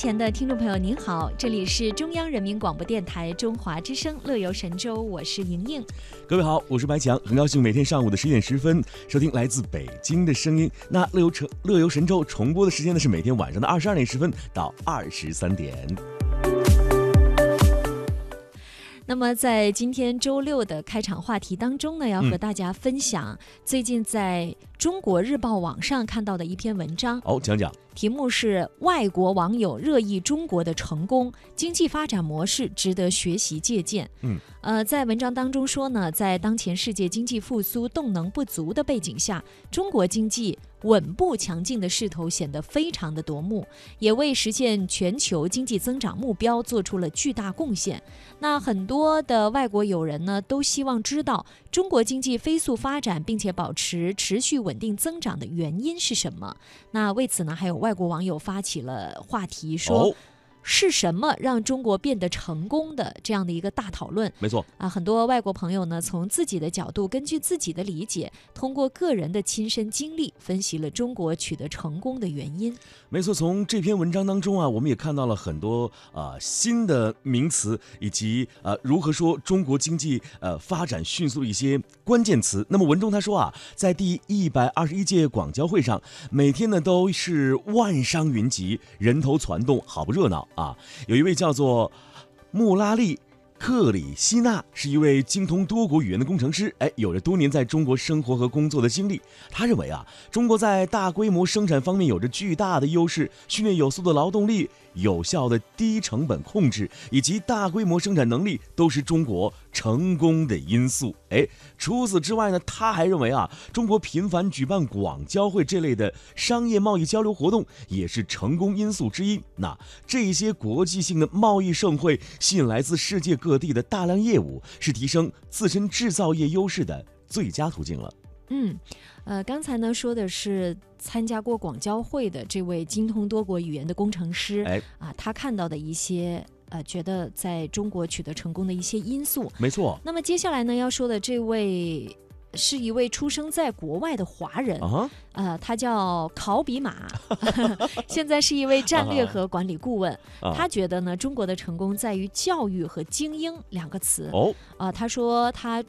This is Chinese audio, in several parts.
前的听众朋友您好，这里是中央人民广播电台中华之声乐游神州，我是莹莹。各位好，我是白强，很高兴每天上午的十点十分收听来自北京的声音。那乐游城乐游神州重播的时间呢是每天晚上的二十二点十分到二十三点。那么在今天周六的开场话题当中呢，要和大家分享最近在中国日报网上看到的一篇文章。哦，讲讲。题目是外国网友热议中国的成功经济发展模式，值得学习借鉴。嗯，呃，在文章当中说呢，在当前世界经济复苏动能不足的背景下，中国经济稳步强劲的势头显得非常的夺目，也为实现全球经济增长目标做出了巨大贡献。那很多的外国友人呢，都希望知道中国经济飞速发展并且保持持续稳定增长的原因是什么？那为此呢，还有外。外国网友发起了话题，说。是什么让中国变得成功的这样的一个大讨论？没错啊，很多外国朋友呢，从自己的角度，根据自己的理解，通过个人的亲身经历，分析了中国取得成功的原因。没错，从这篇文章当中啊，我们也看到了很多啊新的名词，以及呃如何说中国经济呃发展迅速的一些关键词。那么文中他说啊，在第一百二十一届广交会上，每天呢都是万商云集，人头攒动，好不热闹。啊，有一位叫做穆拉利克里希纳，是一位精通多国语言的工程师。哎，有着多年在中国生活和工作的经历。他认为啊，中国在大规模生产方面有着巨大的优势，训练有素的劳动力。有效的低成本控制以及大规模生产能力都是中国成功的因素。哎，除此之外呢，他还认为啊，中国频繁举办广交会这类的商业贸易交流活动也是成功因素之一。那这些国际性的贸易盛会吸引来自世界各地的大量业务，是提升自身制造业优势的最佳途径了。嗯，呃，刚才呢说的是参加过广交会的这位精通多国语言的工程师，哎，啊，他看到的一些呃，觉得在中国取得成功的一些因素。没错。那么接下来呢要说的这位是一位出生在国外的华人啊，呃，他叫考比马，现在是一位战略和管理顾问。他觉得呢，中国的成功在于教育和精英两个词。哦，啊，他说他。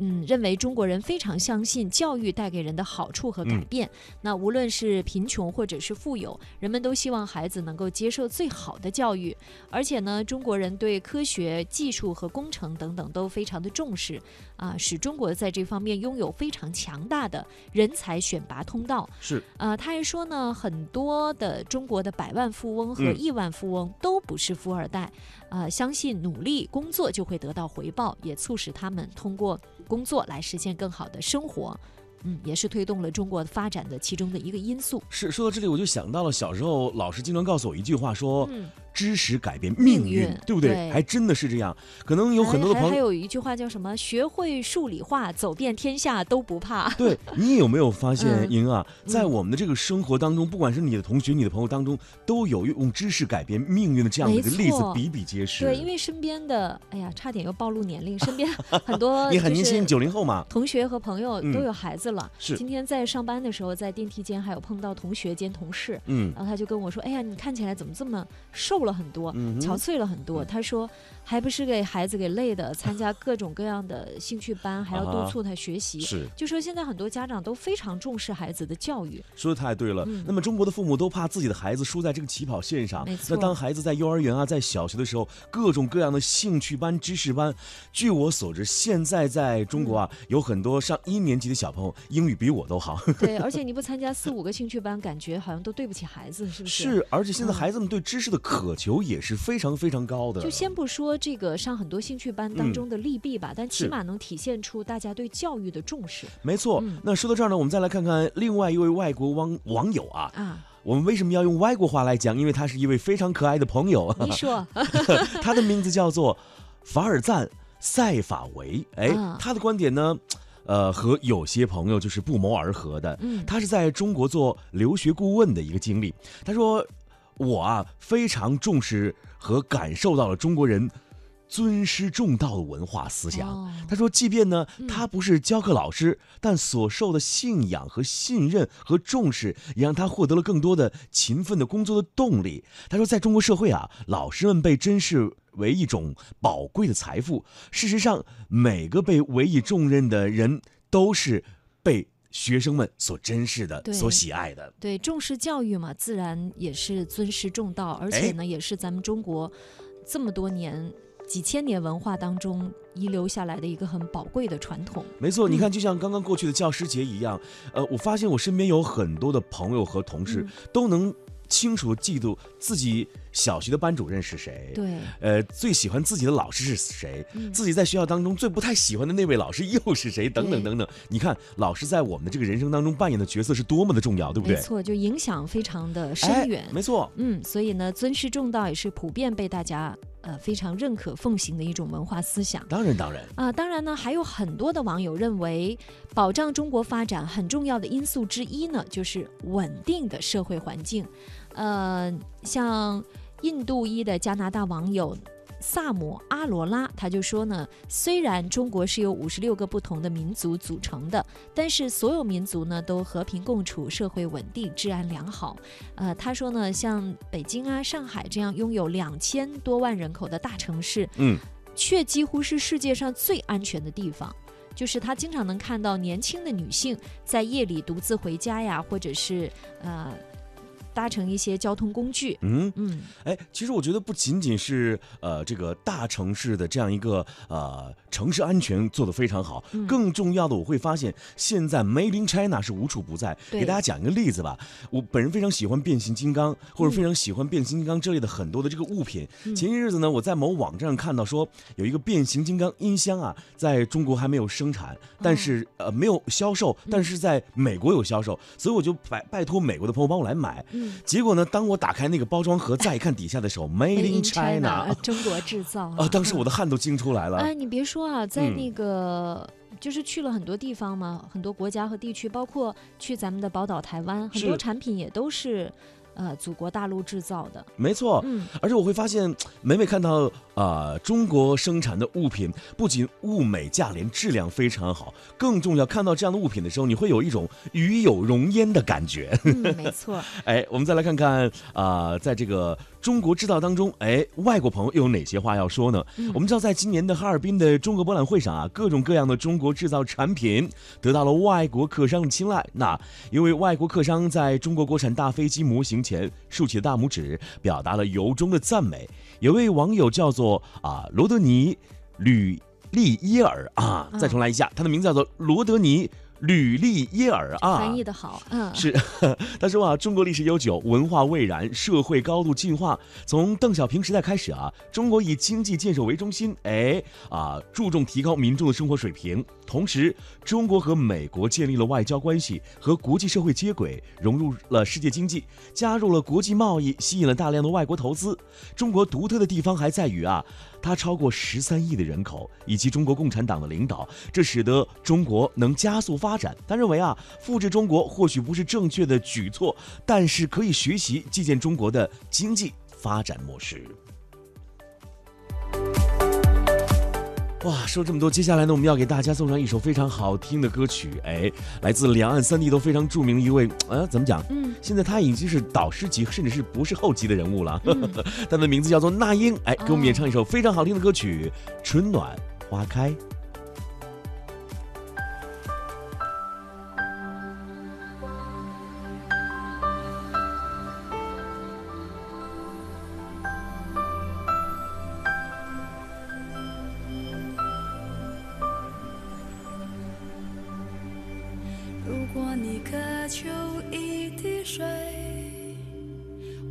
嗯，认为中国人非常相信教育带给人的好处和改变。那无论是贫穷或者是富有，人们都希望孩子能够接受最好的教育。而且呢，中国人对科学技术和工程等等都非常的重视啊，使中国在这方面拥有非常强大的人才选拔通道。是啊，他还说呢，很多的中国的百万富翁和亿万富翁都不是富二代啊，相信努力工作就会得到回报，也促使他们通过。工作来实现更好的生活，嗯，也是推动了中国发展的其中的一个因素。是说到这里，我就想到了小时候老师经常告诉我一句话，说。知识改变命运，对不对？还真的是这样。可能有很多的朋友，还有一句话叫什么？学会数理化，走遍天下都不怕。对你有没有发现，莹啊，在我们的这个生活当中，不管是你的同学、你的朋友当中，都有用知识改变命运的这样的一个例子比比皆是。对，因为身边的，哎呀，差点又暴露年龄。身边很多 你很年轻，九零后嘛，同学和朋友都有孩子了。是。今天在上班的时候，在电梯间还有碰到同学兼同事，嗯，然后他就跟我说：“哎呀，你看起来怎么这么瘦？”瘦了很多，憔悴了很多。他说，还不是给孩子给累的，参加各种各样的兴趣班，还要啊督促他学习。是就说现在很多家长都非常重视孩子的教育，说的太对了。嗯那么中国的父母都怕自己的孩子输在这个起跑线上那当孩子在幼儿园啊，在小学的时候，各种各样的兴趣班、知识班，据我所知，现在在中国啊，有很多上一年级的小朋友英语比我都好。对，而且你不参加四五个兴趣班，感觉好像都对不起孩子，是不是？。是，而且现在嗯孩子们对知识的渴求也是非常非常高的。就先不说这个上很多兴趣班当嗯中的利弊吧，但起码能体现出大家对教育的重视没错。嗯那说到这儿呢，我们再来看看另外一位外国网网友啊。啊。我们为什么要用外国话来讲？因为他是一位非常可爱的朋友。你说，他的名字叫做法尔赞塞法维。哎，啊他的观点呢，呃，和有些朋友就是不谋而合的。嗯他是在中国做留学顾问的一个经历。他说：“我啊，非常重视和感受到了中国人尊师重道的文化思想。哦他说，即便呢嗯他不是教课老师，但所受的信仰和信任和重视，也让他获得了更多的勤奋的工作的动力。他说，在中国社会啊，老师们被珍视为一种宝贵的财富。事实上，每个被委以重任的人都是被学生们所珍视的、所喜爱的。对，重视教育嘛，自然也是尊师重道，而且呢，也是咱们中国这么多年、几千年文化当中遗留下来的一个很宝贵的传统。没错，你嗯看，就像刚刚过去的教师节一样，呃，我发现我身边有很多的朋友和同事嗯都能清楚地记住自己小学的班主任是谁，对，呃，最喜欢自己的老师是谁，嗯自己在学校当中最不太喜欢的那位老师又是谁，等等等等。你看，老师在我们的这个人生当中扮演的角色是多么的重要，对不对？没错，就影响非常的哎深远。没错，嗯，所以呢，尊师重道也是普遍被大家呃非常认可奉行的一种文化思想。当然当然，啊，当然呢，还有很多的网友认为，保障中国发展很重要的因素之一呢，就是稳定的社会环境。呃，像印度裔的加拿大网友萨姆阿罗拉，他就说呢，虽然中国是由五十六个不同的民族组成的，但是所有民族呢都和平共处，社会稳定，治安良好。呃，他说呢，像北京啊、上海这样拥有两千多万人口的大城市，嗯，却几乎是世界上最安全的地方。就是他经常能看到年轻的女性在夜里独自回家呀，或者是呃搭乘一些交通工具。嗯。嗯，哎，其实我觉得不仅仅是呃这个大城市的这样一个呃城市安全做得非常好，嗯更重要的我会发现现在 Made in China 是无处不在。给大家讲一个例子吧，我本人非常喜欢变形金刚，或者非常喜欢变形金刚这类的很多的这个物品。嗯前些日子呢，我在某网站上看到说有一个变形金刚音箱啊，在中国还没有生产，但是、呃没有销售，但是在美国有销售，所以我就拜拜托美国的朋友帮我来买。嗯结果呢，当我打开那个包装盒，再一看底下的时候，Made in China，呃中国制造啊，当时我的的汗都惊出来了。哎，你别说啊，在嗯那个。就是去了很多地方嘛，很多国家和地区，包括去咱们的宝岛台湾，很多产品也都是，呃，祖国大陆制造的。没错，嗯，而且我会发现，每每看到啊、中国生产的物品，不仅物美价廉，质量非常好，更重要，看到这样的物品的时候，你会有一种与有荣焉的感觉。嗯，没错。哎，我们再来看看啊、在这个中国制造当中，哎，外国朋友又有哪些话要说呢？嗯我们知道，在今年的哈尔滨的中国博览会上啊，各种各样的中国制造产品得到了外国客商的青睐。那一位外国客商在中国国产大飞机模型前竖起了大拇指，表达了由衷的赞美。有位网友叫做啊罗德尼吕利耶尔啊，再重来一下，他的名字叫做罗德尼吕利耶尔啊，翻译的好，嗯，是，他说啊，中国历史悠久，文化蔚然，社会高度进化。从邓小平时代开始啊，中国以经济建设为中心，哎啊，注重提高民众的生活水平。同时，中国和美国建立了外交关系，和国际社会接轨，融入了世界经济，加入了国际贸易，吸引了大量的外国投资。中国独特的地方还在于啊，它超过十三亿的人口，以及中国共产党的领导，这使得中国能加速发展。他认为啊，复制中国或许不是正确的举措，但是可以学习借鉴中国的经济发展模式。哇，说这么多，接下来呢，我们要给大家送上一首非常好听的歌曲，哎，来自两岸三地都非常著名的一位，呃，怎么讲？嗯，现在他已经是导师级，甚至是不是后级的人物了。他的名字叫做那英，哎，给我们演唱一首非常好听的歌曲《春暖花开》。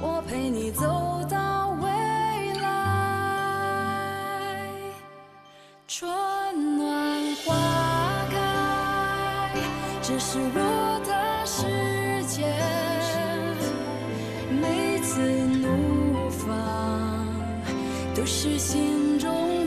我陪你走到未来。春暖花开，这是我的世界。每次怒放，都是心中